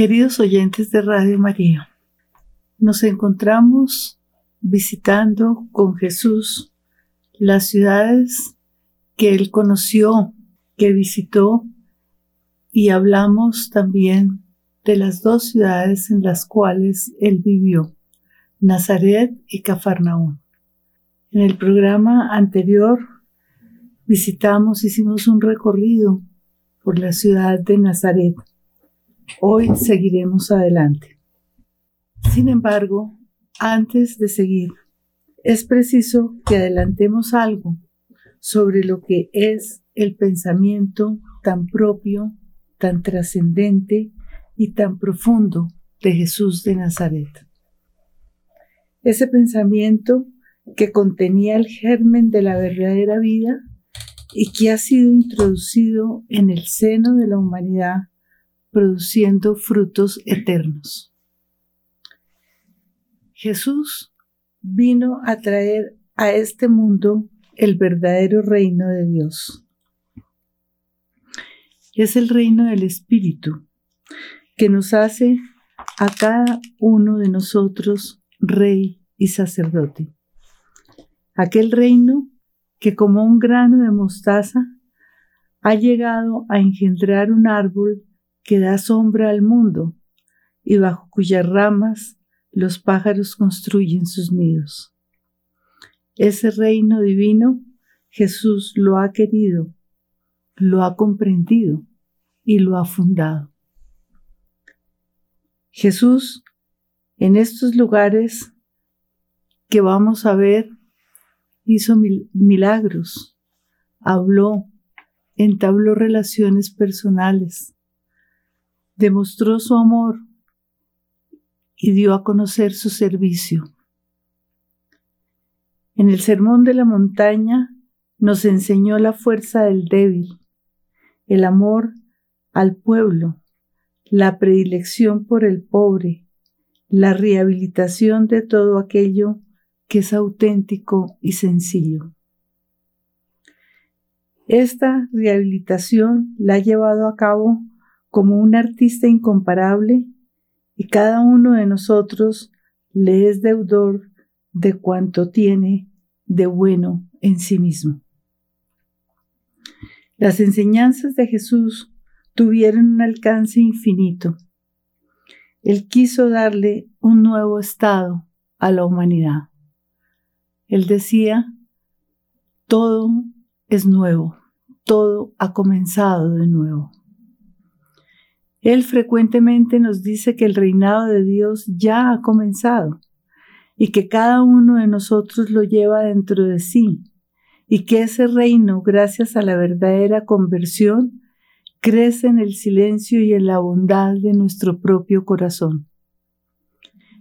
Queridos oyentes de Radio María, nos encontramos visitando con Jesús las ciudades que él conoció, que visitó, y hablamos también de las dos ciudades en las cuales él vivió, Nazaret y Cafarnaún. En el programa anterior visitamos, hicimos un recorrido por la ciudad de Nazaret. Hoy seguiremos adelante. Sin embargo, antes de seguir, es preciso que adelantemos algo sobre lo que es el pensamiento tan propio, tan trascendente y tan profundo de Jesús de Nazaret. Ese pensamiento que contenía el germen de la verdadera vida y que ha sido introducido en el seno de la humanidad produciendo frutos eternos. Jesús vino a traer a este mundo el verdadero reino de Dios. Es el reino del Espíritu que nos hace a cada uno de nosotros rey y sacerdote. Aquel reino que como un grano de mostaza ha llegado a engendrar un árbol que da sombra al mundo y bajo cuyas ramas los pájaros construyen sus nidos. Ese reino divino Jesús lo ha querido, lo ha comprendido y lo ha fundado. Jesús, en estos lugares que vamos a ver, hizo milagros, habló, entabló relaciones personales, demostró su amor y dio a conocer su servicio. En el Sermón de la Montaña nos enseñó la fuerza del débil, el amor al pueblo, la predilección por el pobre, la rehabilitación de todo aquello que es auténtico y sencillo. Esta rehabilitación la ha llevado a cabo como un artista incomparable y cada uno de nosotros le es deudor de cuanto tiene de bueno en sí mismo. Las enseñanzas de Jesús tuvieron un alcance infinito. Él quiso darle un nuevo estado a la humanidad. Él decía, todo es nuevo, todo ha comenzado de nuevo. Él frecuentemente nos dice que el reinado de Dios ya ha comenzado y que cada uno de nosotros lo lleva dentro de sí y que ese reino, gracias a la verdadera conversión, crece en el silencio y en la bondad de nuestro propio corazón.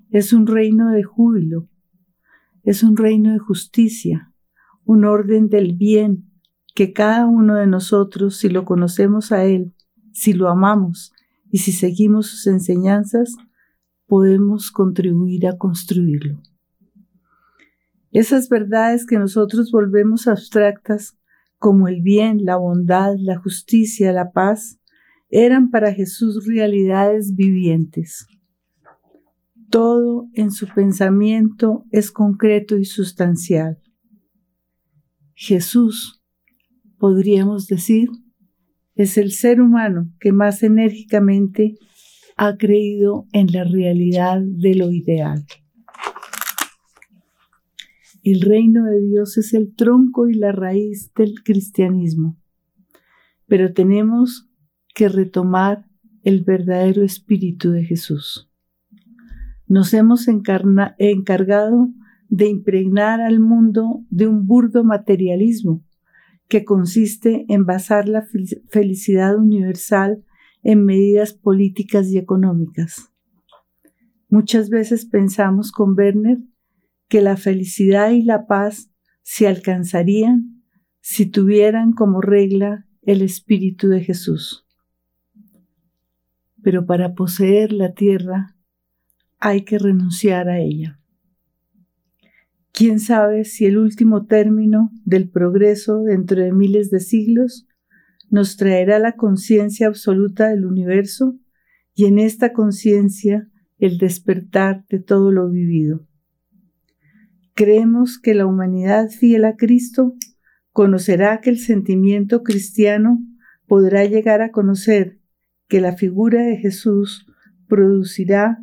Es un reino de júbilo, es un reino de justicia, un orden del bien que cada uno de nosotros, si lo conocemos a Él, si lo amamos y si seguimos sus enseñanzas, podemos contribuir a construirlo. Esas verdades que nosotros volvemos abstractas, como el bien, la bondad, la justicia, la paz, eran para Jesús realidades vivientes. Todo en su pensamiento es concreto y sustancial. Jesús, podríamos decir, es el ser humano que más enérgicamente ha creído en la realidad de lo ideal. El reino de Dios es el tronco y la raíz del cristianismo, pero tenemos que retomar el verdadero espíritu de Jesús nos hemos encargado de impregnar al mundo de un burdo materialismo que consiste en basar la felicidad universal en medidas políticas y económicas. Muchas veces pensamos con Werner que la felicidad y la paz se alcanzarían si tuvieran como regla el Espíritu de Jesús. Pero para poseer la tierra hay que renunciar a ella. ¿Quién sabe si el último término del progreso dentro de miles de siglos nos traerá la conciencia absoluta del universo y en esta conciencia el despertar de todo lo vivido. Creemos que la humanidad fiel a Cristo conocerá que el sentimiento cristiano podrá llegar a conocer que la figura de Jesús producirá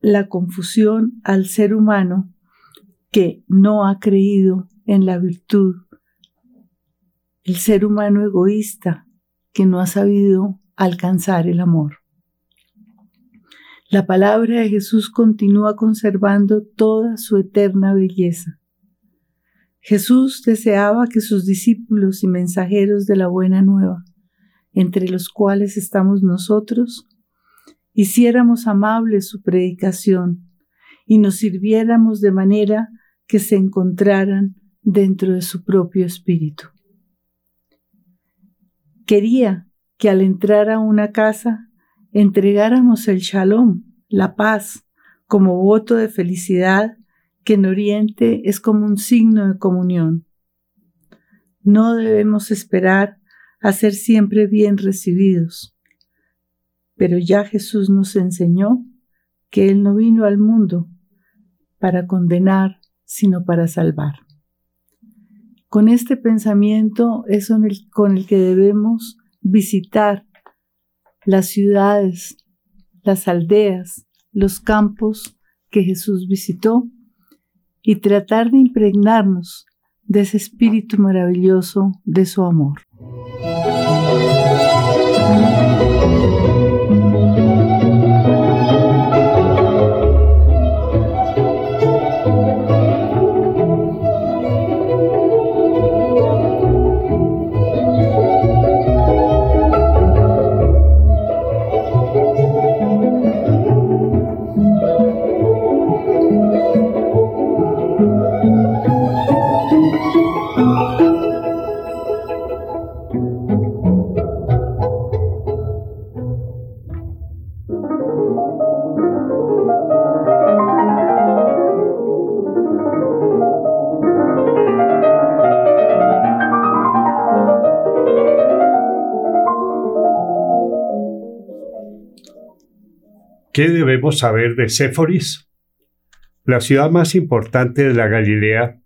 la confusión al ser humano que no ha creído en la virtud, el ser humano egoísta que no ha sabido alcanzar el amor. La palabra de Jesús continúa conservando toda su eterna belleza. Jesús deseaba que sus discípulos y mensajeros de la buena nueva, entre los cuales estamos nosotros, hiciéramos amable su predicación y nos sirviéramos de manera que se encontraran dentro de su propio espíritu. Quería que al entrar a una casa entregáramos el shalom, la paz, como voto de felicidad que en Oriente es como un signo de comunión. No debemos esperar a ser siempre bien recibidos, pero ya Jesús nos enseñó que Él no vino al mundo para condenar, sino para salvar. Con este pensamiento es con el que debemos visitar las ciudades, las aldeas, los campos que Jesús visitó y tratar de impregnarnos de ese espíritu maravilloso de su amor. ¿Qué debemos saber de Séforis? La ciudad más importante de la Galilea,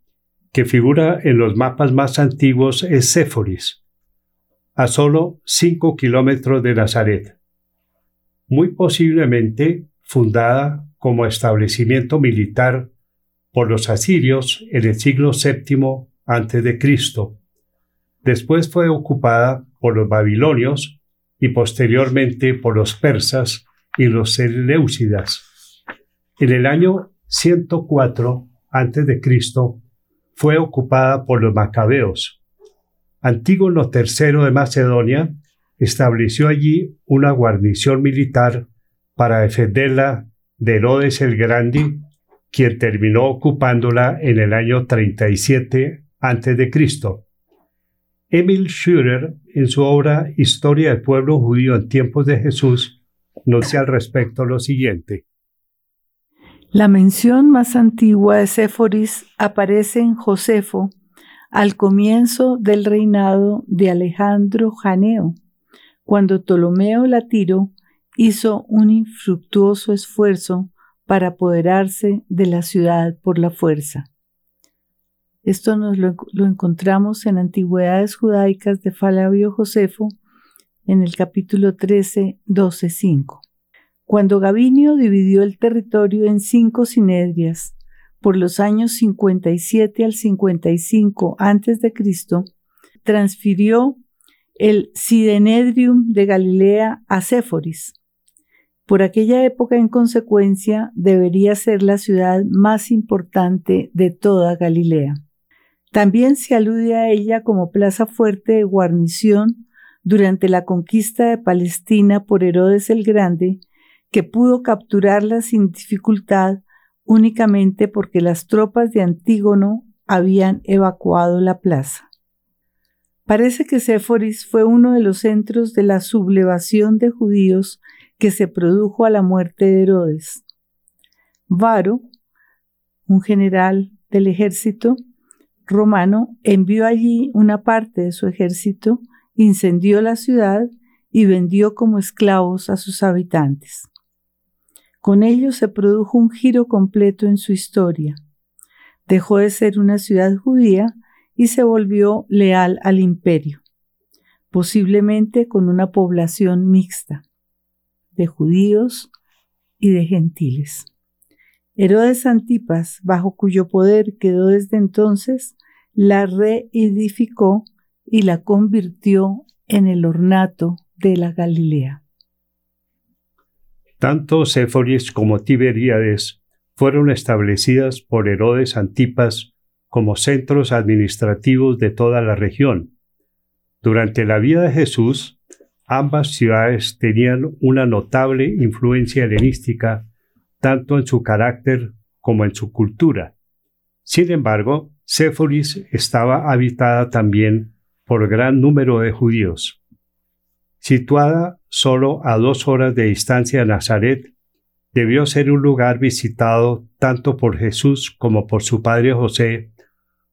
que figura en los mapas más antiguos, es Séforis, a solo 5 kilómetros de Nazaret, muy posiblemente fundada como establecimiento militar por los asirios en el siglo VII a.C. Después fue ocupada por los babilonios y posteriormente por los persas y los Seleucidas. En el año 104 a.C. fue ocupada por los macabeos. Antígono III de Macedonia estableció allí una guarnición militar para defenderla de Herodes el Grande, quien terminó ocupándola en el año 37 a.C. Emil Schürer, en su obra Historia del pueblo judío en tiempos de Jesús, dice al respecto lo siguiente. La mención más antigua de Séforis aparece en Josefo al comienzo del reinado de Alejandro Janeo, cuando Ptolomeo Latiro hizo un infructuoso esfuerzo para apoderarse de la ciudad por la fuerza. Esto nos lo, lo encontramos en Antigüedades Judaicas de Flavio Josefo, en el capítulo 13, 12, 5. Cuando Gavinio dividió el territorio en cinco sinedrias por los años 57 al 55 a.C., transfirió el Sidenedrium de Galilea a Séforis. Por aquella época, en consecuencia, debería ser la ciudad más importante de toda Galilea. También se alude a ella como plaza fuerte de guarnición durante la conquista de Palestina por Herodes el Grande, que pudo capturarla sin dificultad únicamente porque las tropas de Antígono habían evacuado la plaza. Parece que Séforis fue uno de los centros de la sublevación de judíos que se produjo a la muerte de Herodes. Varo, un general del ejército romano, envió allí una parte de su ejército incendió la ciudad y vendió como esclavos a sus habitantes. Con ello se produjo un giro completo en su historia. Dejó de ser una ciudad judía y se volvió leal al imperio, posiblemente con una población mixta, de judíos y de gentiles. Herodes Antipas, bajo cuyo poder quedó desde entonces, la reedificó y la convirtió en el ornato de la Galilea. Tanto Séforis como Tiberíades fueron establecidas por Herodes Antipas como centros administrativos de toda la región. Durante la vida de Jesús, ambas ciudades tenían una notable influencia helenística tanto en su carácter como en su cultura. Sin embargo, Séforis estaba habitada también por gran número de judíos. Situada solo a dos horas de distancia de Nazaret, debió ser un lugar visitado tanto por Jesús como por su padre José,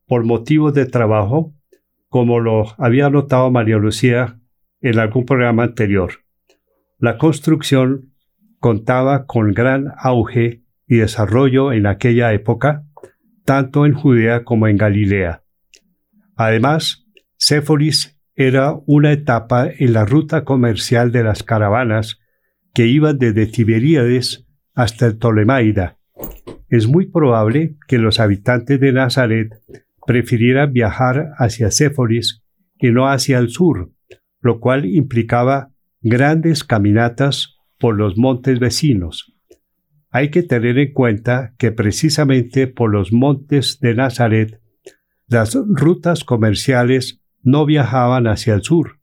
por motivos de trabajo, como lo había notado María Lucía en algún programa anterior. La construcción contaba con gran auge y desarrollo en aquella época, tanto en Judea como en Galilea. Además, Séforis era una etapa en la ruta comercial de las caravanas que iban desde Tiberíades hasta el Ptolemaida. Es muy probable que los habitantes de Nazaret prefirieran viajar hacia Séforis y no hacia el sur, lo cual implicaba grandes caminatas por los montes vecinos. Hay que tener en cuenta que precisamente por los montes de Nazaret las rutas comerciales no viajaban hacia el sur.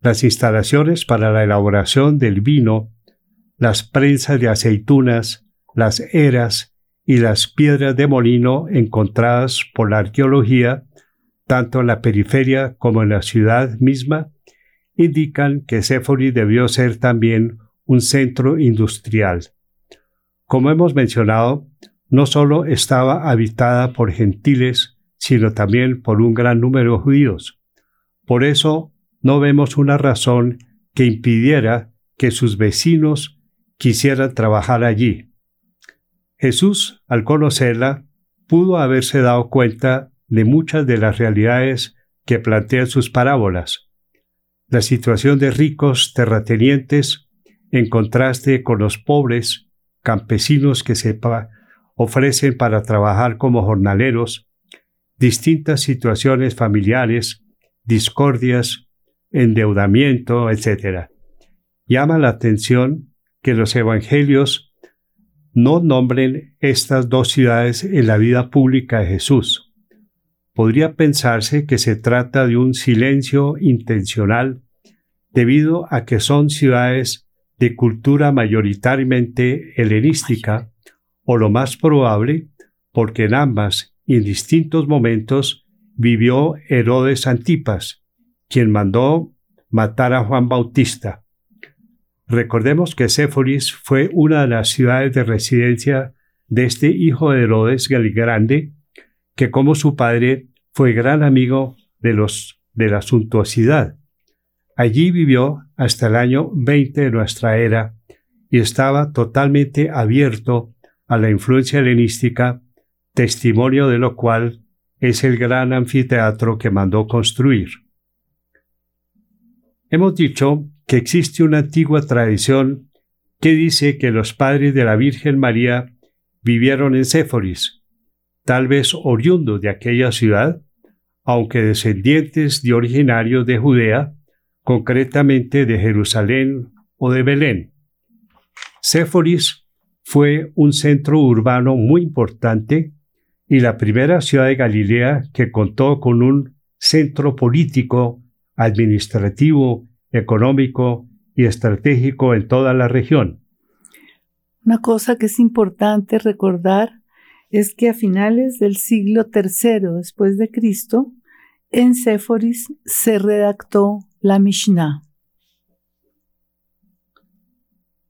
Las instalaciones para la elaboración del vino, las prensas de aceitunas, las eras y las piedras de molino encontradas por la arqueología, tanto en la periferia como en la ciudad misma, indican que Séforis debió ser también un centro industrial. Como hemos mencionado, no solo estaba habitada por gentiles, sino también por un gran número de judíos. Por eso no vemos una razón que impidiera que sus vecinos quisieran trabajar allí. Jesús, al conocerla, pudo haberse dado cuenta de muchas de las realidades que plantean sus parábolas. La situación de ricos terratenientes en contraste con los pobres campesinos que se ofrecen para trabajar como jornaleros, distintas situaciones familiares, discordias, endeudamiento, etc. Llama la atención que los evangelios no nombren estas dos ciudades en la vida pública de Jesús. Podría pensarse que se trata de un silencio intencional debido a que son ciudades de cultura mayoritariamente helenística, o lo más probable, porque en ambas en distintos momentos vivió Herodes Antipas, quien mandó matar a Juan Bautista. Recordemos que Séforis fue una de las ciudades de residencia de este hijo de Herodes el Grande, que como su padre fue gran amigo de los de la suntuosidad Allí vivió hasta el año 20 de nuestra era y estaba totalmente abierto a la influencia helenística, testimonio de lo cual es el gran anfiteatro que mandó construir. Hemos dicho que existe una antigua tradición que dice que los padres de la Virgen María vivieron en Séforis, tal vez oriundos de aquella ciudad, aunque descendientes de originarios de Judea, concretamente de Jerusalén o de Belén. Séforis fue un centro urbano muy importante y la primera ciudad de Galilea que contó con un centro político, administrativo, económico y estratégico en toda la región. Una cosa que es importante recordar es que a finales del siglo III después de Cristo, en Séforis se redactó la Mishnah.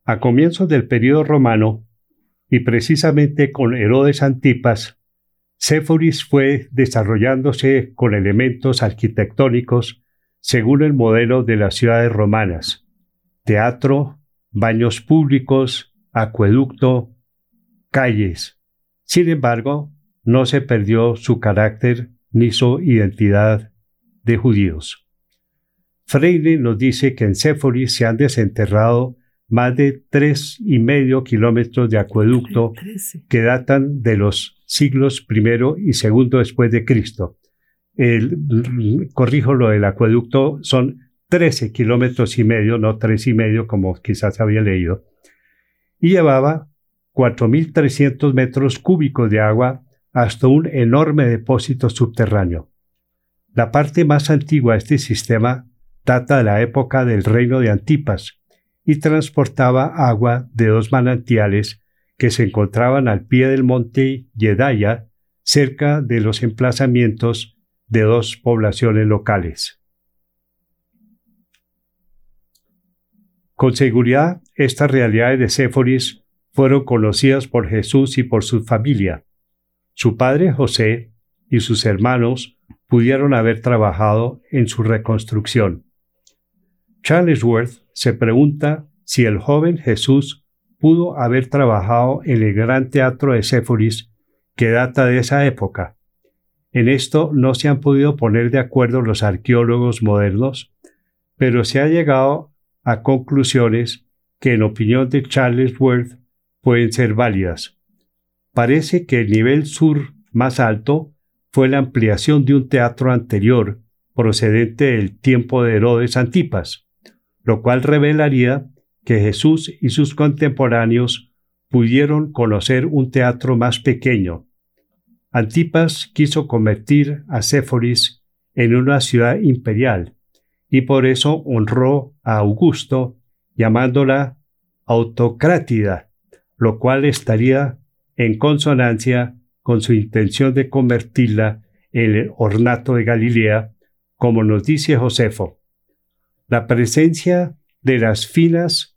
A comienzos del período romano, y precisamente con Herodes Antipas, Séforis fue desarrollándose con elementos arquitectónicos según el modelo de las ciudades romanas. Teatro, baños públicos, acueducto, calles. Sin embargo, no se perdió su carácter ni su identidad de judíos. Freire nos dice que en Séforis se han desenterrado más de tres y medio kilómetros de acueducto que datan de los siglos primero y segundo después de Cristo. El, corrijo lo del acueducto, son 13 kilómetros y medio, no tres y medio como quizás había leído, y llevaba 4.300 metros cúbicos de agua hasta un enorme depósito subterráneo. La parte más antigua de este sistema data de la época del reino de Antipas, y transportaba agua de dos manantiales que se encontraban al pie del monte Yedaya, cerca de los emplazamientos de dos poblaciones locales. Con seguridad, estas realidades de Séforis fueron conocidas por Jesús y por su familia. Su padre José y sus hermanos pudieron haber trabajado en su reconstrucción. Charles Worth se pregunta si el joven Jesús pudo haber trabajado en el gran teatro de Séforis que data de esa época. En esto no se han podido poner de acuerdo los arqueólogos modernos, pero se ha llegado a conclusiones que en opinión de Charles Worth pueden ser válidas. Parece que el nivel sur más alto fue la ampliación de un teatro anterior procedente del tiempo de Herodes Antipas, lo cual revelaría que Jesús y sus contemporáneos pudieron conocer un teatro más pequeño. Antipas quiso convertir a Séforis en una ciudad imperial y por eso honró a Augusto llamándola autocrátida, lo cual estaría en consonancia con su intención de convertirla en el ornato de Galilea, como nos dice Josefo. La presencia de las finas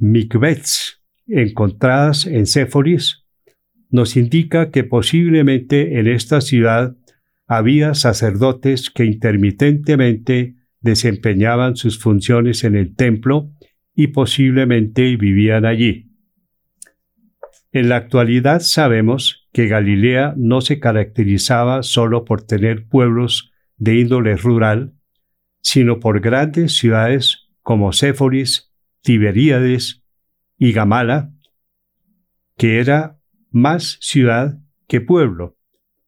mikvets encontradas en Séforis nos indica que posiblemente en esta ciudad había sacerdotes que intermitentemente desempeñaban sus funciones en el templo y posiblemente vivían allí. En la actualidad sabemos que Galilea no se caracterizaba solo por tener pueblos de índole rural, sino por grandes ciudades como Séforis, Tiberíades y Gamala, que era más ciudad que pueblo,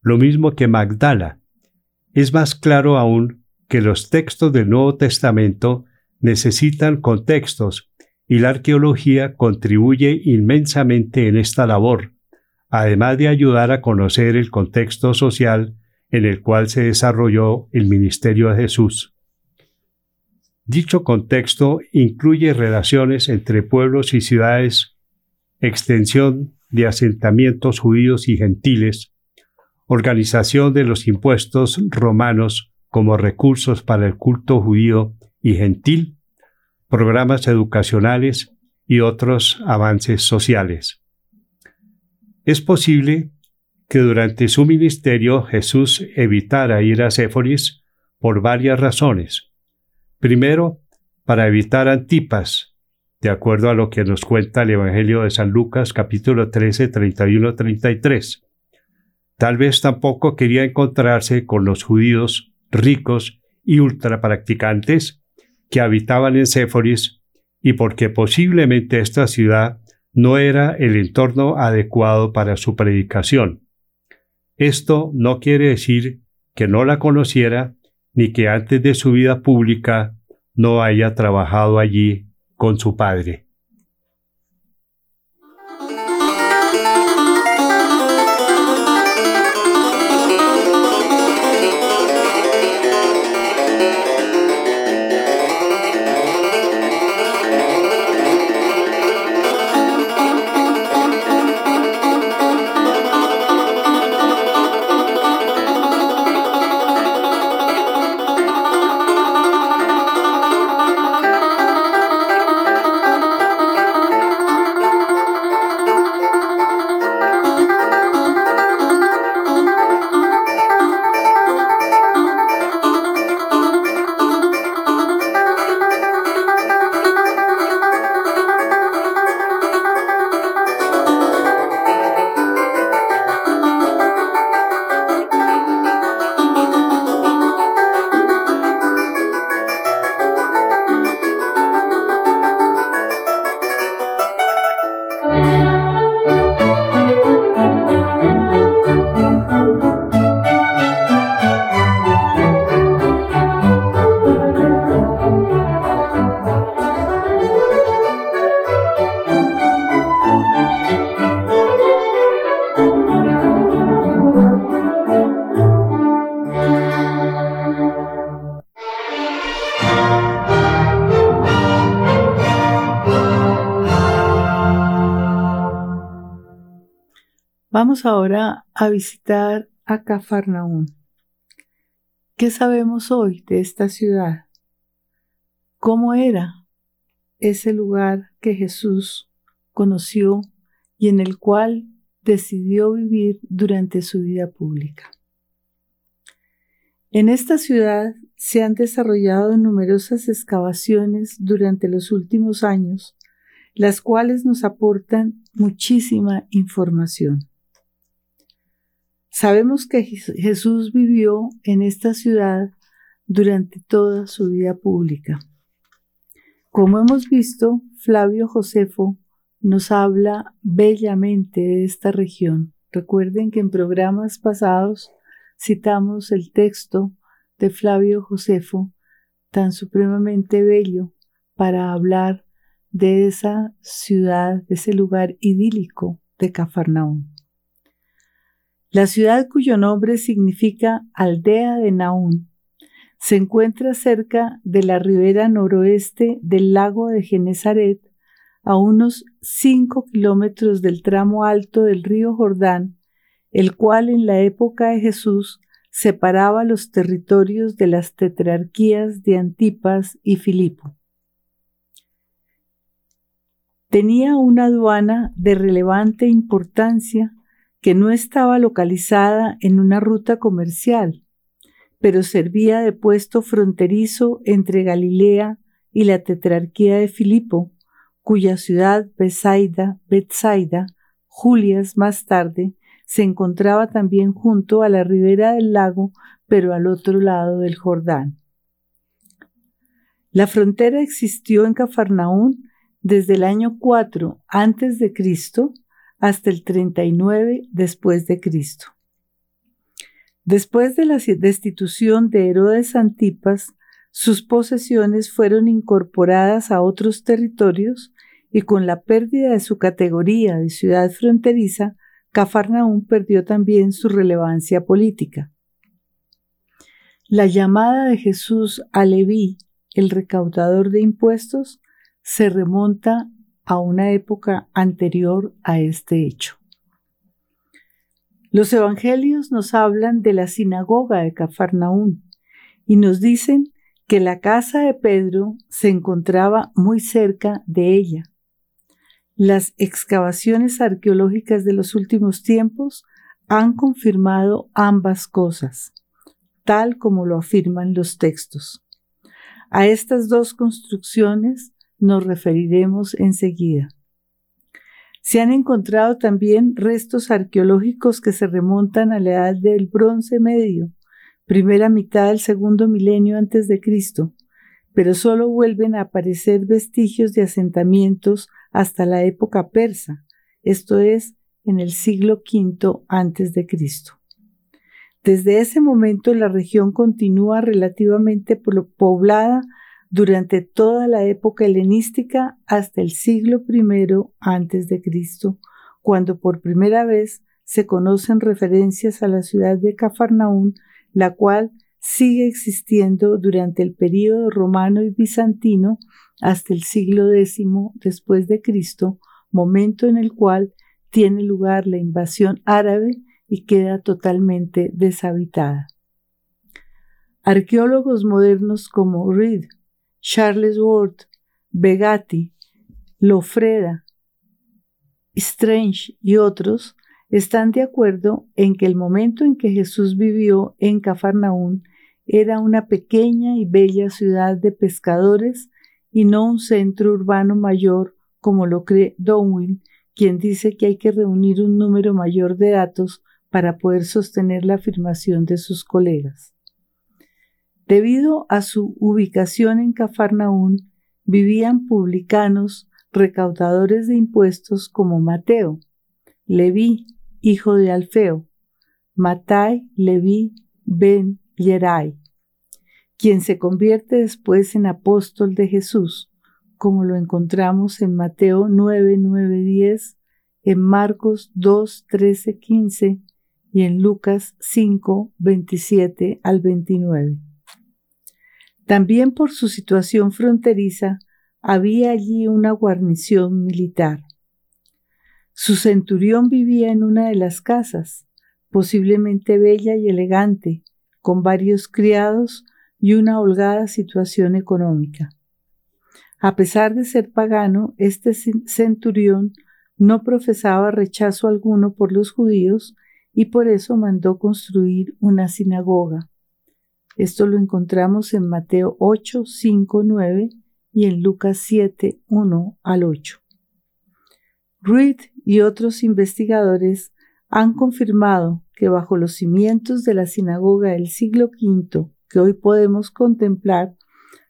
lo mismo que Magdala. Es más claro aún que los textos del Nuevo Testamento necesitan contextos y la arqueología contribuye inmensamente en esta labor, además de ayudar a conocer el contexto social en el cual se desarrolló el ministerio de Jesús. Dicho contexto incluye relaciones entre pueblos y ciudades, extensión de asentamientos judíos y gentiles, organización de los impuestos romanos como recursos para el culto judío y gentil, programas educacionales y otros avances sociales. Es posible que durante su ministerio Jesús evitara ir a Séforis por varias razones. Primero, para evitar Antipas, de acuerdo a lo que nos cuenta el Evangelio de San Lucas capítulo 13, 31, 33. Tal vez tampoco quería encontrarse con los judíos ricos y ultrapracticantes que habitaban en Séforis y porque posiblemente esta ciudad no era el entorno adecuado para su predicación. Esto no quiere decir que no la conociera ni que antes de su vida pública no haya trabajado allí con su padre. Ahora a visitar a Cafarnaún. ¿Qué sabemos hoy de esta ciudad? ¿Cómo era ese lugar que Jesús conoció y en el cual decidió vivir durante su vida pública? En esta ciudad se han desarrollado numerosas excavaciones durante los últimos años, las cuales nos aportan muchísima información. Sabemos que Jesús vivió en esta ciudad durante toda su vida pública. Como hemos visto, Flavio Josefo nos habla bellamente de esta región. Recuerden que en programas pasados citamos el texto de Flavio Josefo, tan supremamente bello para hablar de esa ciudad, de ese lugar idílico de Cafarnaún. La ciudad cuyo nombre significa aldea de Naún se encuentra cerca de la ribera noroeste del lago de Genezaret, a unos 5 kilómetros del tramo alto del río Jordán el cual en la época de Jesús separaba los territorios de las tetrarquías de Antipas y Filipo. Tenía una aduana de relevante importancia que no estaba localizada en una ruta comercial, pero servía de puesto fronterizo entre Galilea y la tetrarquía de Filipo, cuya ciudad Besaida, Betsaida, Julias más tarde, se encontraba también junto a la ribera del lago, pero al otro lado del Jordán. La frontera existió en Cafarnaún desde el año 4 antes de Cristo hasta el 39 después de Cristo. Después de la destitución de Herodes Antipas, sus posesiones fueron incorporadas a otros territorios y con la pérdida de su categoría de ciudad fronteriza, Cafarnaún perdió también su relevancia política. La llamada de Jesús a Leví, el recaudador de impuestos, se remonta a una época anterior a este hecho. Los evangelios nos hablan de la sinagoga de Cafarnaún y nos dicen que la casa de Pedro se encontraba muy cerca de ella. Las excavaciones arqueológicas de los últimos tiempos han confirmado ambas cosas, tal como lo afirman los textos. A estas dos construcciones nos referiremos enseguida. Se han encontrado también restos arqueológicos que se remontan a la edad del Bronce Medio, primera mitad del segundo milenio antes de Cristo, pero solo vuelven a aparecer vestigios de asentamientos hasta la época persa, esto es, en el siglo V antes de Cristo. Desde ese momento la región continúa relativamente poblada durante toda la época helenística hasta el siglo I antes de Cristo, cuando por primera vez se conocen referencias a la ciudad de Cafarnaún, la cual sigue existiendo durante el período romano y bizantino hasta el siglo X después de Cristo, momento en el cual tiene lugar la invasión árabe y queda totalmente deshabitada. Arqueólogos modernos como Reed, Charles Ward, Begatti, Lofreda, Strange y otros están de acuerdo en que el momento en que Jesús vivió en Cafarnaún era una pequeña y bella ciudad de pescadores y no un centro urbano mayor como lo cree Darwin, quien dice que hay que reunir un número mayor de datos para poder sostener la afirmación de sus colegas. Debido a su ubicación en Cafarnaún, vivían publicanos recaudadores de impuestos como Mateo, Leví, hijo de Alfeo, Matai, Leví, Ben Yerai, quien se convierte después en apóstol de Jesús, como lo encontramos en Mateo 9, 9, 10, en Marcos 2, 13, 15 y en Lucas 5, 27 al 29. También por su situación fronteriza había allí una guarnición militar. Su centurión vivía en una de las casas, posiblemente bella y elegante, con varios criados y una holgada situación económica. A pesar de ser pagano, este centurión no profesaba rechazo alguno por los judíos y por eso mandó construir una sinagoga. Esto lo encontramos en Mateo 8, 5, 9 y en Lucas 7, 1 al 8. Reed y otros investigadores han confirmado que bajo los cimientos de la sinagoga del siglo V que hoy podemos contemplar,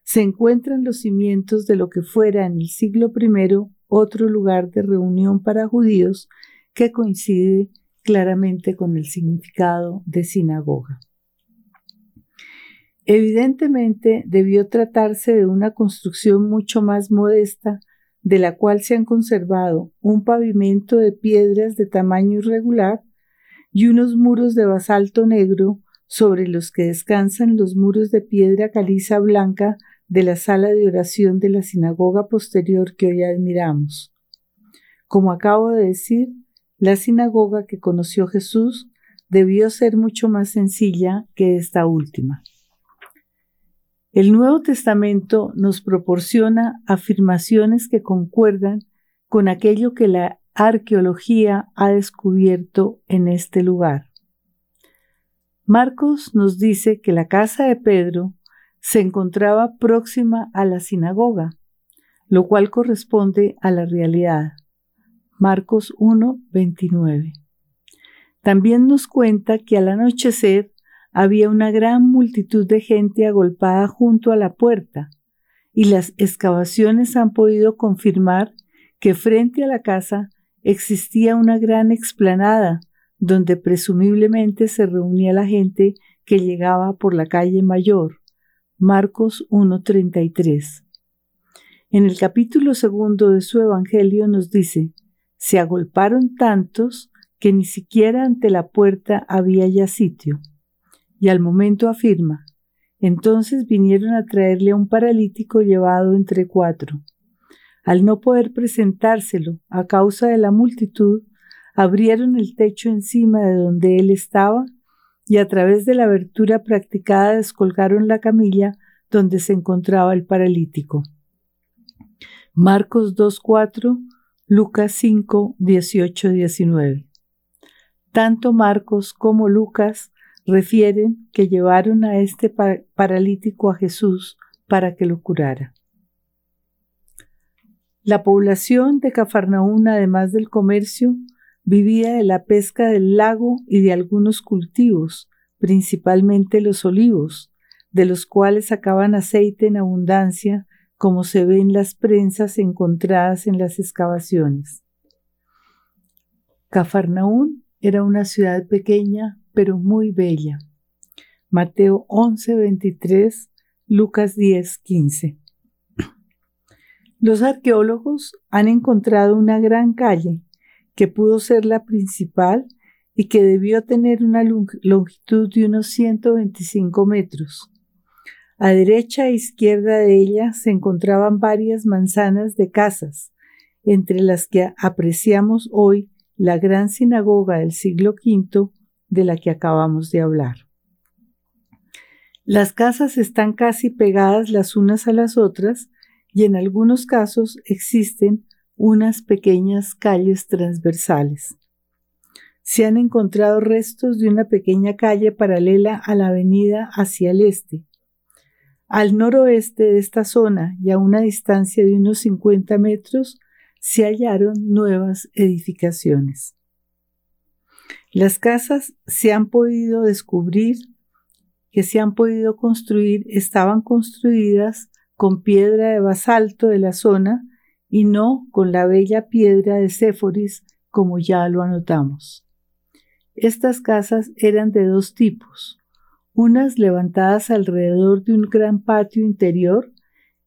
se encuentran los cimientos de lo que fuera en el siglo I otro lugar de reunión para judíos que coincide claramente con el significado de sinagoga. Evidentemente debió tratarse de una construcción mucho más modesta, de la cual se han conservado un pavimento de piedras de tamaño irregular y unos muros de basalto negro sobre los que descansan los muros de piedra caliza blanca de la sala de oración de la sinagoga posterior que hoy admiramos. Como acabo de decir, la sinagoga que conoció Jesús debió ser mucho más sencilla que esta última. El Nuevo Testamento nos proporciona afirmaciones que concuerdan con aquello que la arqueología ha descubierto en este lugar. Marcos nos dice que la casa de Pedro se encontraba próxima a la sinagoga, lo cual corresponde a la realidad. Marcos 1, 29. También nos cuenta que al anochecer había una gran multitud de gente agolpada junto a la puerta, y las excavaciones han podido confirmar que frente a la casa existía una gran explanada donde presumiblemente se reunía la gente que llegaba por la calle mayor. Marcos 1.33. En el capítulo segundo de su Evangelio nos dice, se agolparon tantos que ni siquiera ante la puerta había ya sitio. Y al momento afirma, entonces vinieron a traerle a un paralítico llevado entre cuatro. Al no poder presentárselo a causa de la multitud, abrieron el techo encima de donde él estaba y a través de la abertura practicada descolgaron la camilla donde se encontraba el paralítico. Marcos 2.4, Lucas 5, 18, 19. Tanto Marcos como Lucas refieren que llevaron a este paralítico a Jesús para que lo curara. La población de Cafarnaún, además del comercio, vivía de la pesca del lago y de algunos cultivos, principalmente los olivos, de los cuales sacaban aceite en abundancia, como se ve en las prensas encontradas en las excavaciones. Cafarnaún era una ciudad pequeña, pero muy bella. Mateo 11, 23, Lucas 10, 15. Los arqueólogos han encontrado una gran calle que pudo ser la principal y que debió tener una longitud de unos 125 metros. A derecha e izquierda de ella se encontraban varias manzanas de casas, entre las que apreciamos hoy la gran sinagoga del siglo V de la que acabamos de hablar. Las casas están casi pegadas las unas a las otras y en algunos casos existen unas pequeñas calles transversales. Se han encontrado restos de una pequeña calle paralela a la avenida hacia el este. Al noroeste de esta zona y a una distancia de unos 50 metros se hallaron nuevas edificaciones. Las casas se han podido descubrir que se han podido construir estaban construidas con piedra de basalto de la zona y no con la bella piedra de Séforis, como ya lo anotamos. Estas casas eran de dos tipos, unas levantadas alrededor de un gran patio interior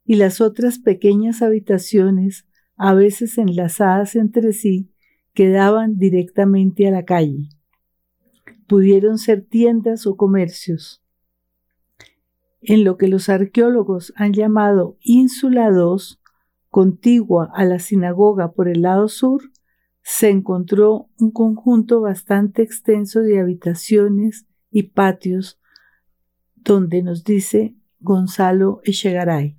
y las otras pequeñas habitaciones, a veces enlazadas entre sí, que daban directamente a la calle. Pudieron ser tiendas o comercios. En lo que los arqueólogos han llamado Ínsula 2, contigua a la sinagoga por el lado sur, se encontró un conjunto bastante extenso de habitaciones y patios donde nos dice Gonzalo Echegaray.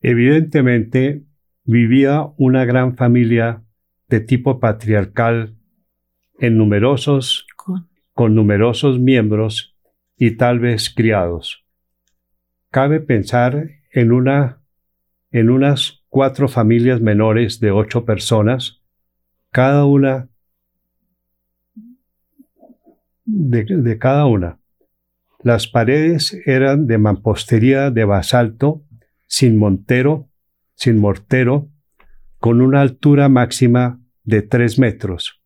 Evidentemente vivía una gran familia de tipo patriarcal en numerosos, con, numerosos miembros y tal vez criados. Cabe pensar en una en unas cuatro familias menores de ocho personas, cada una de, de cada una. Las paredes eran de mampostería de basalto, sin montero, sin mortero, con una altura máxima de tres metros.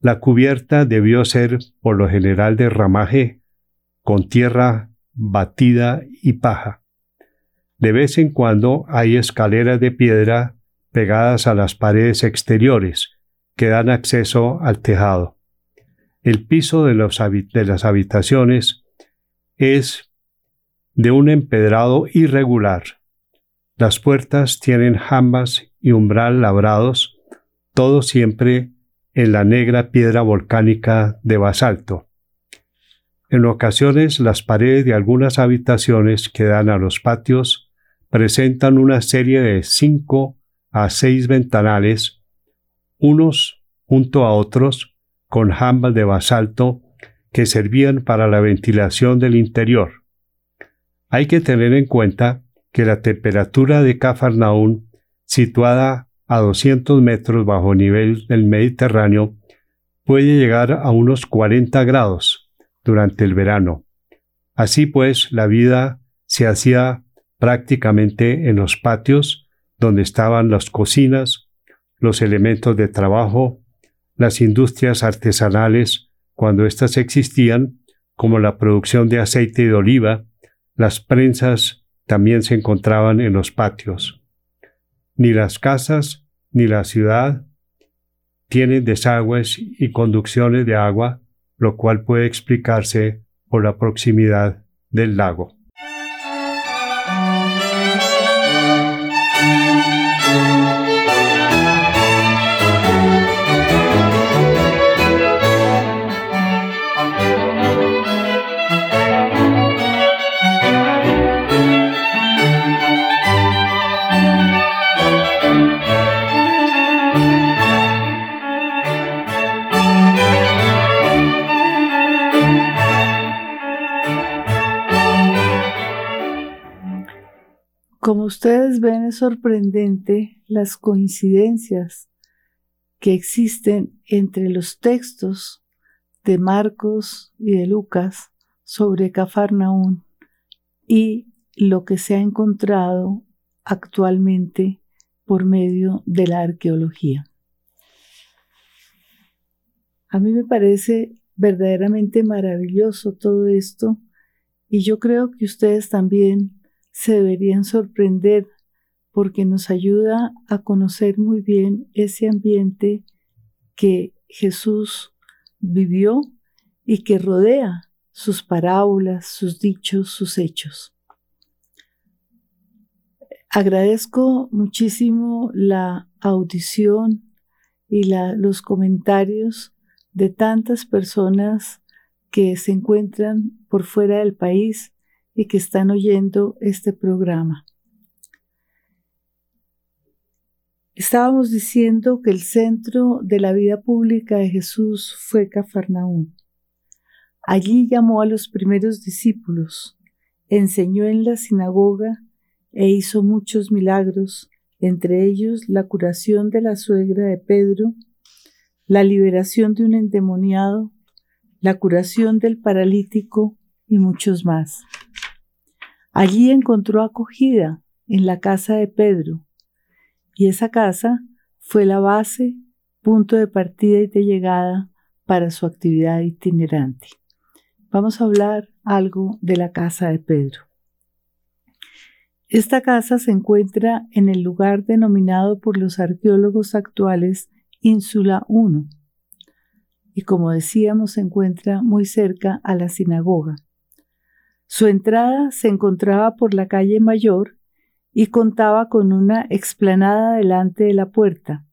La cubierta debió ser por lo general de ramaje, con tierra batida y paja. De vez en cuando hay escaleras de piedra pegadas a las paredes exteriores que dan acceso al tejado. El piso de, de las habitaciones es de un empedrado irregular. Las puertas tienen jambas y umbral labrados, todo siempre en la negra piedra volcánica de basalto. En ocasiones las paredes de algunas habitaciones que dan a los patios presentan una serie de cinco a seis ventanales, unos junto a otros, con jambas de basalto que servían para la ventilación del interior. Hay que tener en cuenta que la temperatura de Cafarnaún, situada a 200 metros bajo nivel del Mediterráneo, puede llegar a unos 40 grados durante el verano. Así pues, la vida se hacía prácticamente en los patios donde estaban las cocinas, los elementos de trabajo, las industrias artesanales cuando éstas existían, como la producción de aceite de oliva, las prensas también se encontraban en los patios. Ni las casas ni la ciudad tienen desagües y conducciones de agua, lo cual puede explicarse por la proximidad del lago. Como ustedes ven, es sorprendente las coincidencias que existen entre los textos de Marcos y de Lucas sobre Cafarnaún y lo que se ha encontrado actualmente por medio de la arqueología. A mí me parece verdaderamente maravilloso todo esto y yo creo que ustedes también se deberían sorprender porque nos ayuda a conocer muy bien ese ambiente que Jesús vivió y que rodea sus parábolas, sus dichos, sus hechos. Agradezco muchísimo la audición y los comentarios de tantas personas que se encuentran por fuera del país y que están oyendo este programa. Estábamos diciendo que el centro de la vida pública de Jesús fue Cafarnaún. Allí llamó a los primeros discípulos, enseñó en la sinagoga e hizo muchos milagros, entre ellos la curación de la suegra de Pedro, la liberación de un endemoniado, la curación del paralítico y muchos más. Allí encontró acogida en la casa de Pedro, y esa casa fue la base, punto de partida y de llegada para su actividad itinerante. Vamos a hablar algo de la casa de Pedro. Esta casa se encuentra en el lugar denominado por los arqueólogos actuales Ínsula 1 y como decíamos se encuentra muy cerca a la sinagoga. Su entrada se encontraba por la calle Mayor y contaba con una explanada delante de la puerta.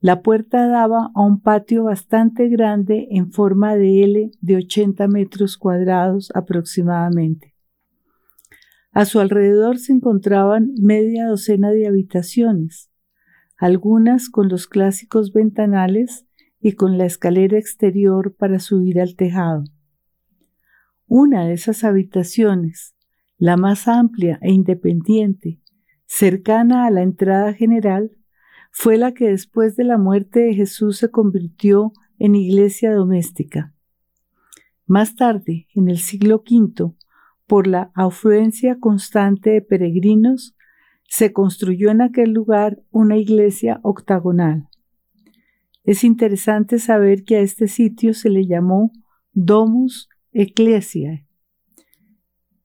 La puerta daba a un patio bastante grande en forma de L de 80 metros cuadrados aproximadamente. A su alrededor se encontraban media docena de habitaciones, algunas con los clásicos ventanales y con la escalera exterior para subir al tejado. Una de esas habitaciones, la más amplia e independiente, cercana a la entrada general, fue la que después de la muerte de Jesús se convirtió en iglesia doméstica. Más tarde, en el siglo V, por la afluencia constante de peregrinos, se construyó en aquel lugar una iglesia octagonal. Es interesante saber que a este sitio se le llamó Domus Ecclesiae.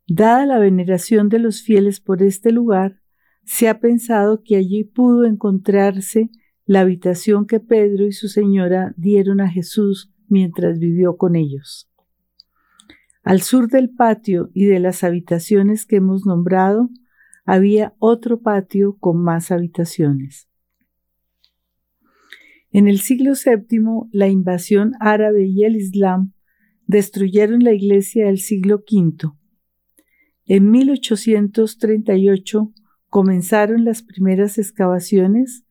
Dada la veneración de los fieles por este lugar, se ha pensado que allí pudo encontrarse la habitación que Pedro y su señora dieron a Jesús mientras vivió con ellos. Al sur del patio y de las habitaciones que hemos nombrado, había otro patio con más habitaciones. En el siglo VII, la invasión árabe y el Islam destruyeron la iglesia del siglo V. En 1838 comenzaron las primeras excavaciones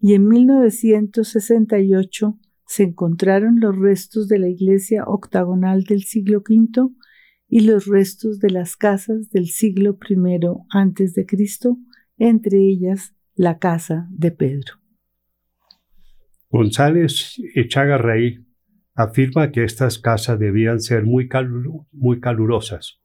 y en 1968 se encontraron los restos de la iglesia octagonal del siglo V y los restos de las casas del siglo I antes de Cristo, entre ellas la casa de Pedro. González Echagarrey afirma que estas casas debían ser muy, muy calurosas,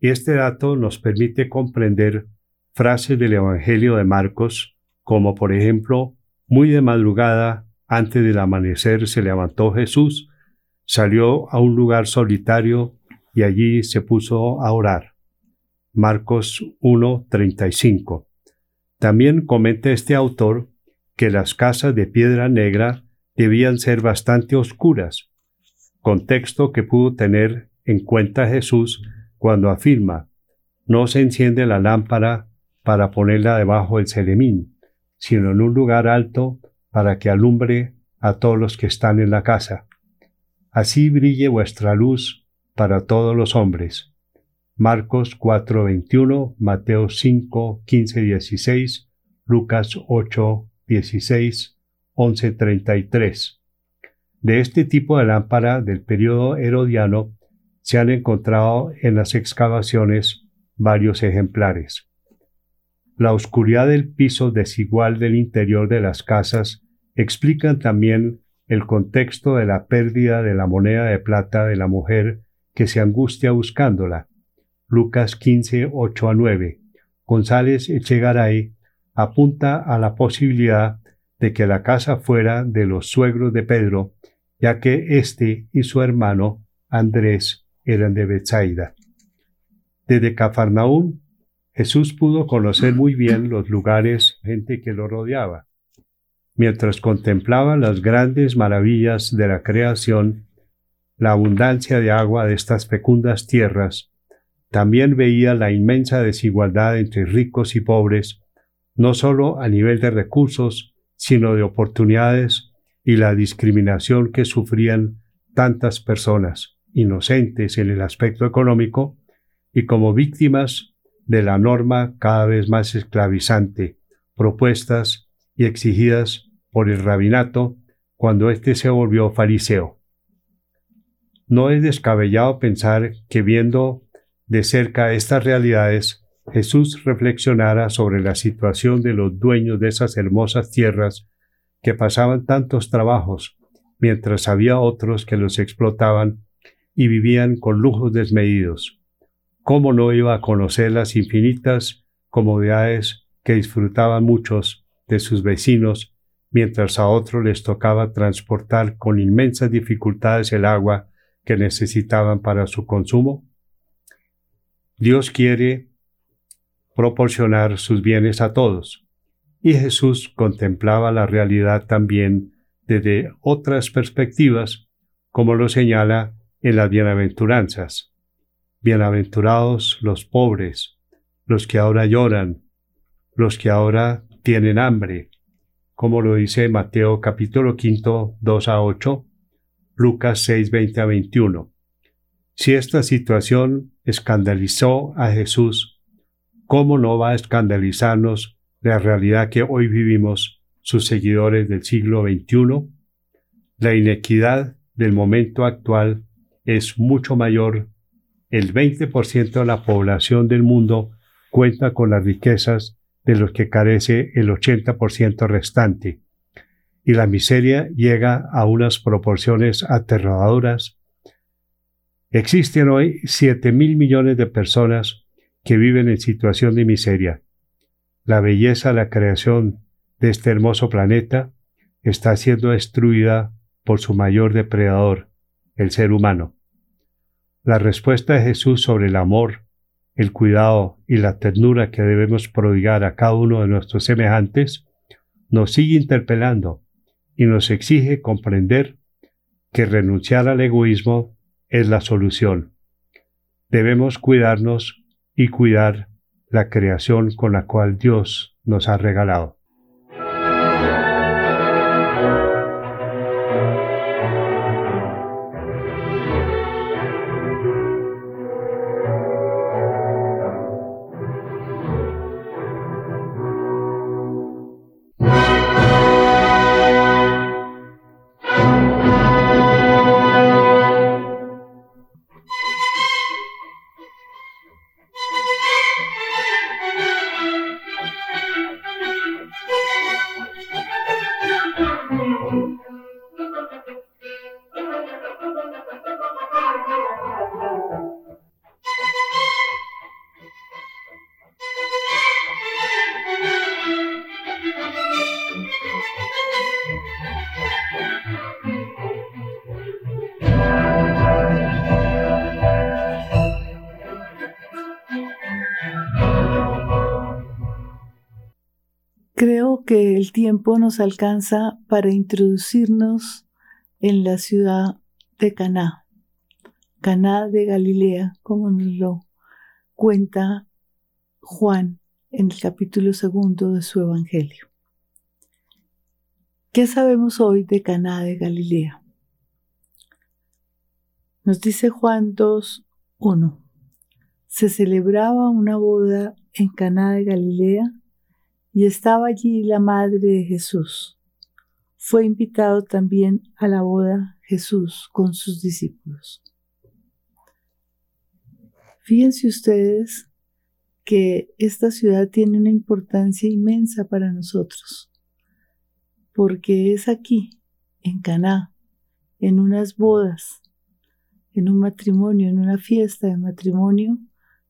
y este dato nos permite comprender frases del Evangelio de Marcos, como por ejemplo, muy de madrugada, antes del amanecer, se levantó Jesús, salió a un lugar solitario y allí se puso a orar. Marcos 1:35. También comenta este autor que las casas de piedra negra debían ser bastante oscuras, contexto que pudo tener en cuenta Jesús cuando afirma, no se enciende la lámpara para ponerla debajo del celemín, sino en un lugar alto para que alumbre a todos los que están en la casa. Así brille vuestra luz para todos los hombres. Marcos 4:21, Mateo 5, 15, 16, Lucas 8, 16, 11, 33. De este tipo de lámpara del periodo herodiano se han encontrado en las excavaciones varios ejemplares. La oscuridad del piso desigual del interior de las casas explican también el contexto de la pérdida de la moneda de plata de la mujer que se angustia buscándola. Lucas 15, 8 a 9. González Echegaray apunta a la posibilidad de que la casa fuera de los suegros de Pedro, ya que éste y su hermano Andrés eran de Bethsaida. Desde Cafarnaúm Jesús pudo conocer muy bien los lugares, gente que lo rodeaba. Mientras contemplaba las grandes maravillas de la creación, la abundancia de agua de estas fecundas tierras, también veía la inmensa desigualdad entre ricos y pobres, no sólo a nivel de recursos, sino de oportunidades y la discriminación que sufrían tantas personas, inocentes en el aspecto económico, y como víctimas de la norma cada vez más esclavizante, propuestas y exigidas por el rabinato cuando éste se volvió fariseo. No es descabellado pensar que viendo de cerca estas realidades, Jesús reflexionara sobre la situación de los dueños de esas hermosas tierras que pasaban tantos trabajos, mientras había otros que los explotaban y vivían con lujos desmedidos. ¿Cómo no iba a conocer las infinitas comodidades que disfrutaban muchos de sus vecinos, mientras a otros les tocaba transportar con inmensas dificultades el agua que necesitaban para su consumo? Dios quiere proporcionar sus bienes a todos, y Jesús contemplaba la realidad también desde otras perspectivas, como lo señala en las bienaventuranzas. Bienaventurados los pobres, los que ahora lloran, los que ahora tienen hambre, como lo dice Mateo capítulo 5, 2 a 8, Lucas 6, 20 a 21. Si esta situación escandalizó a Jesús, ¿cómo no va a escandalizarnos la realidad que hoy vivimos sus seguidores del siglo XXI? La inequidad del momento actual es mucho mayor. El 20% de la población del mundo cuenta con las riquezas de los que carece el 80% restante. Y la miseria llega a unas proporciones aterradoras. Existen hoy 7 mil millones de personas que viven en situación de miseria. La belleza, la creación de este hermoso planeta está siendo destruida por su mayor depredador, el ser humano. La respuesta de Jesús sobre el amor, el cuidado y la ternura que debemos prodigar a cada uno de nuestros semejantes, nos sigue interpelando y nos exige comprender que renunciar al egoísmo es la solución. Debemos cuidarnos y cuidar la creación con la cual Dios nos ha regalado. Que el tiempo nos alcanza para introducirnos en la ciudad de Caná, Caná de Galilea, como nos lo cuenta Juan en el capítulo segundo de su Evangelio. ¿Qué sabemos hoy de Caná de Galilea? Nos dice Juan 2:1. Se celebraba una boda en Caná de Galilea y estaba allí la madre de Jesús. Fue invitado también a la boda Jesús con sus discípulos. Fíjense ustedes que esta ciudad tiene una importancia inmensa para nosotros, porque es aquí, en Caná, en unas bodas, en un matrimonio, en una fiesta de matrimonio,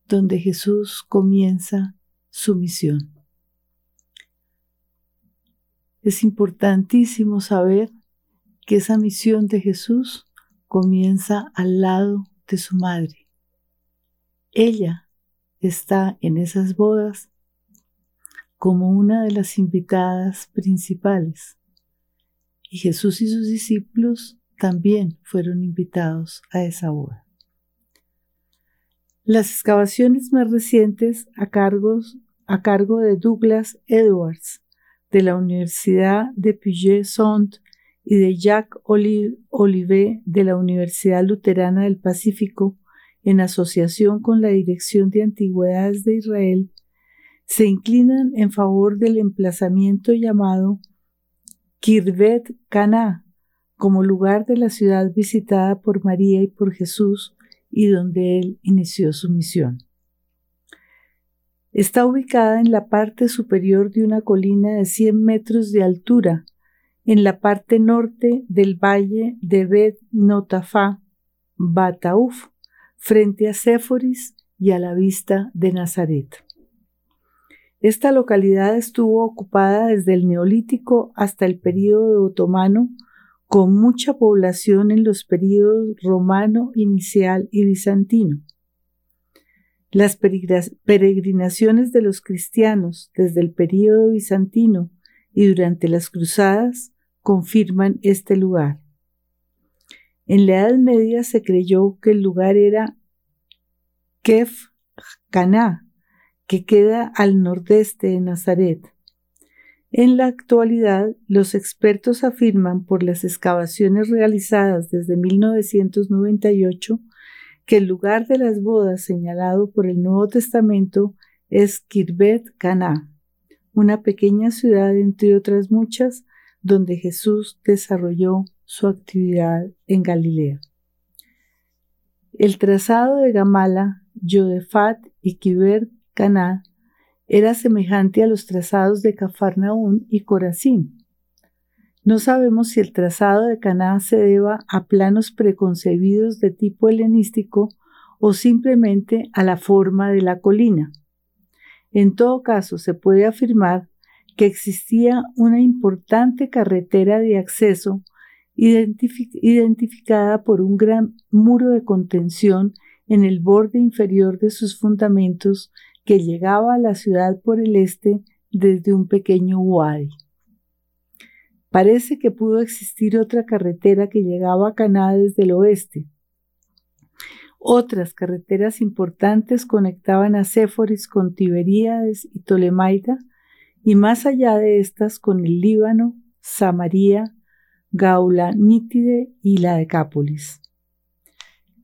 donde Jesús comienza su misión. Es importantísimo saber que esa misión de Jesús comienza al lado de su madre. Ella está en esas bodas como una de las invitadas principales. Y Jesús y sus discípulos también fueron invitados a esa boda. Las excavaciones más recientes a, a cargo de Douglas Edwards de la Universidad de Puget-Sound y de Jacques Olivet de la Universidad Luterana del Pacífico, en asociación con la Dirección de Antigüedades de Israel, se inclinan en favor del emplazamiento llamado Kirvet Cana como lugar de la ciudad visitada por María y por Jesús y donde él inició su misión. Está ubicada en la parte superior de una colina de 100 metros de altura, en la parte norte del valle de Bet Notafa, Batauf, frente a Séforis y a la vista de Nazaret. Esta localidad estuvo ocupada desde el Neolítico hasta el período otomano, con mucha población en los períodos romano inicial y bizantino. Las peregrinaciones de los cristianos desde el período bizantino y durante las cruzadas confirman este lugar. En la Edad Media se creyó que el lugar era Kef Caná, que queda al nordeste de Nazaret. En la actualidad, los expertos afirman por las excavaciones realizadas desde 1998 que el lugar de las bodas señalado por el Nuevo Testamento es Kirbet Cana, una pequeña ciudad entre otras muchas donde Jesús desarrolló su actividad en Galilea. El trazado de Gamala, Yodefat y Kibbet Cana era semejante a los trazados de Cafarnaún y Corazín. No sabemos si el trazado de Caná se deba a planos preconcebidos de tipo helenístico o simplemente a la forma de la colina. En todo caso, se puede afirmar que existía una importante carretera de acceso identificada por un gran muro de contención en el borde inferior de sus fundamentos que llegaba a la ciudad por el este desde un pequeño wadi. Parece que pudo existir otra carretera que llegaba a Caná desde el oeste. Otras carreteras importantes conectaban a Séforis con Tiberíades y Tolemaida, y más allá de estas con el Líbano, Samaria, Gaula Nítide y la Decápolis.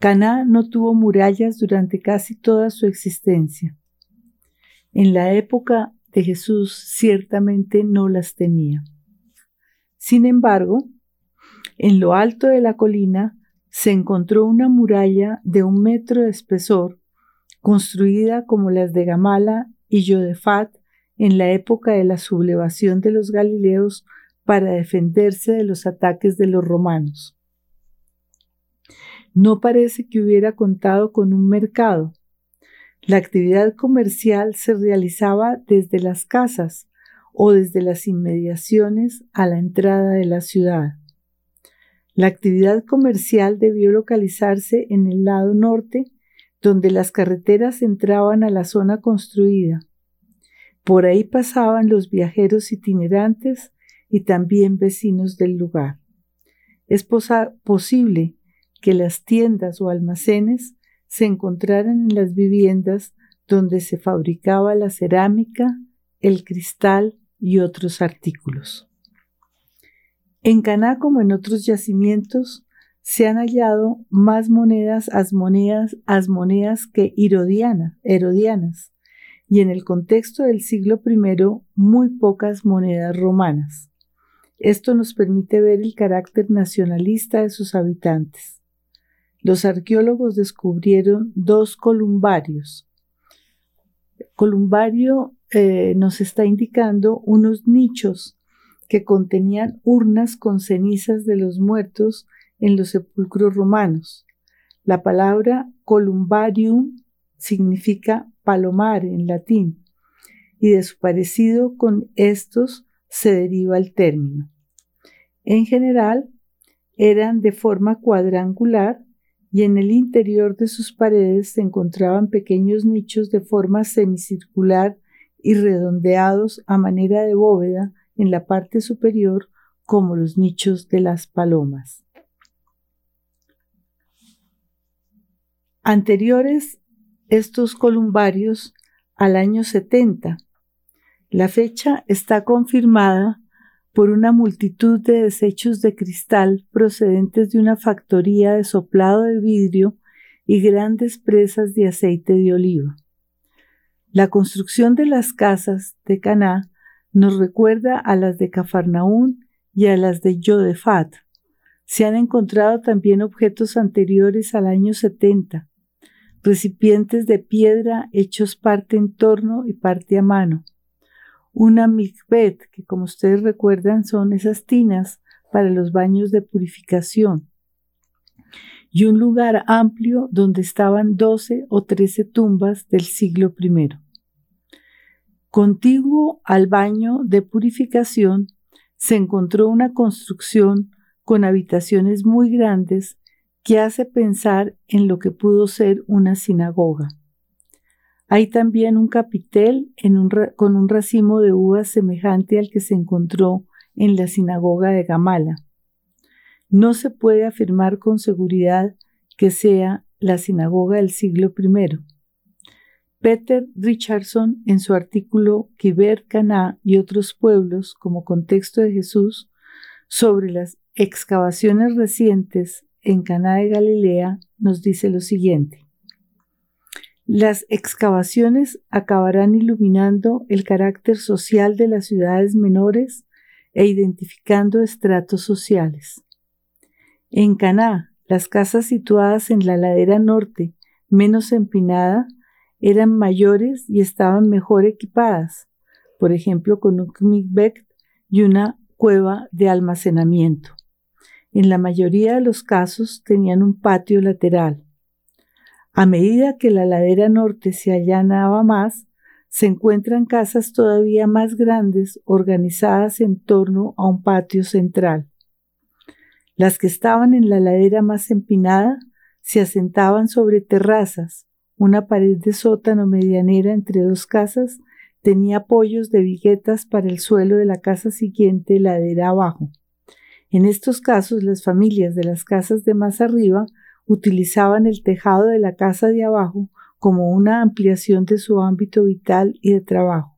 Caná no tuvo murallas durante casi toda su existencia. En la época de Jesús ciertamente no las tenía. Sin embargo, en lo alto de la colina se encontró una muralla de un metro de espesor, construida como las de Gamala y Yodefat en la época de la sublevación de los Galileos para defenderse de los ataques de los romanos. No parece que hubiera contado con un mercado, la actividad comercial se realizaba desde las casas o desde las inmediaciones a la entrada de la ciudad. La actividad comercial debió localizarse en el lado norte, donde las carreteras entraban a la zona construida. Por ahí pasaban los viajeros itinerantes y también vecinos del lugar. Es posible que las tiendas o almacenes se encontraran en las viviendas donde se fabricaba la cerámica, el cristal y otros artículos. En Caná como en otros yacimientos se han hallado más monedas asmoneas, que herodianas y en el contexto del siglo I muy pocas monedas romanas. Esto nos permite ver el carácter nacionalista de sus habitantes los arqueólogos descubrieron dos columbarios. Columbario eh, nos está indicando unos nichos que contenían urnas con cenizas de los muertos en los sepulcros romanos. La palabra columbarium significa palomar en latín, y de su parecido con estos se deriva el término. En general, eran de forma cuadrangular y en el interior de sus paredes se encontraban pequeños nichos de forma semicircular y redondeados a manera de bóveda en la parte superior como los nichos de las palomas. Anteriores estos columbarios al año 70. La fecha está confirmada por una multitud de desechos de cristal procedentes de una factoría de soplado de vidrio y grandes presas de aceite de oliva. La construcción de las casas de Caná nos recuerda a las de Cafarnaún y a las de Yodefat. Se han encontrado también objetos anteriores al año 70, recipientes de piedra hechos parte en torno y parte a mano, una mikvet, que como ustedes recuerdan son esas tinas para los baños de purificación, y un lugar amplio donde estaban doce o trece tumbas del siglo I. Contiguo al baño de purificación se encontró una construcción con habitaciones muy grandes que hace pensar en lo que pudo ser una sinagoga. Hay también un capitel con un racimo de uvas semejante al que se encontró en la sinagoga de Gamala. No se puede afirmar con seguridad que sea la sinagoga del siglo I, Peter Richardson, en su artículo Kiber Caná y otros pueblos como contexto de Jesús, sobre las excavaciones recientes en Caná de Galilea, nos dice lo siguiente. Las excavaciones acabarán iluminando el carácter social de las ciudades menores e identificando estratos sociales. En Caná, las casas situadas en la ladera norte, menos empinada, eran mayores y estaban mejor equipadas, por ejemplo con un mikveh y una cueva de almacenamiento. En la mayoría de los casos tenían un patio lateral. A medida que la ladera norte se allanaba más, se encuentran casas todavía más grandes organizadas en torno a un patio central. Las que estaban en la ladera más empinada se asentaban sobre terrazas, una pared de sótano medianera entre dos casas tenía apoyos de viguetas para el suelo de la casa siguiente ladera abajo. En estos casos las familias de las casas de más arriba utilizaban el tejado de la casa de abajo como una ampliación de su ámbito vital y de trabajo.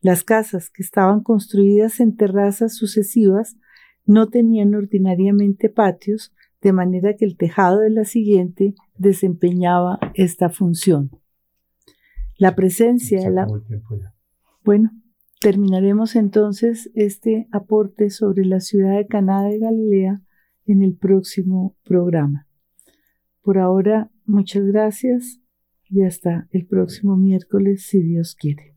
Las casas que estaban construidas en terrazas sucesivas no tenían ordinariamente patios, de manera que el tejado de la siguiente desempeñaba esta función. La presencia de la... Bueno, terminaremos entonces este aporte sobre la ciudad de Caná de Galilea en el próximo programa. Por ahora, muchas gracias y hasta el próximo miércoles, si Dios quiere.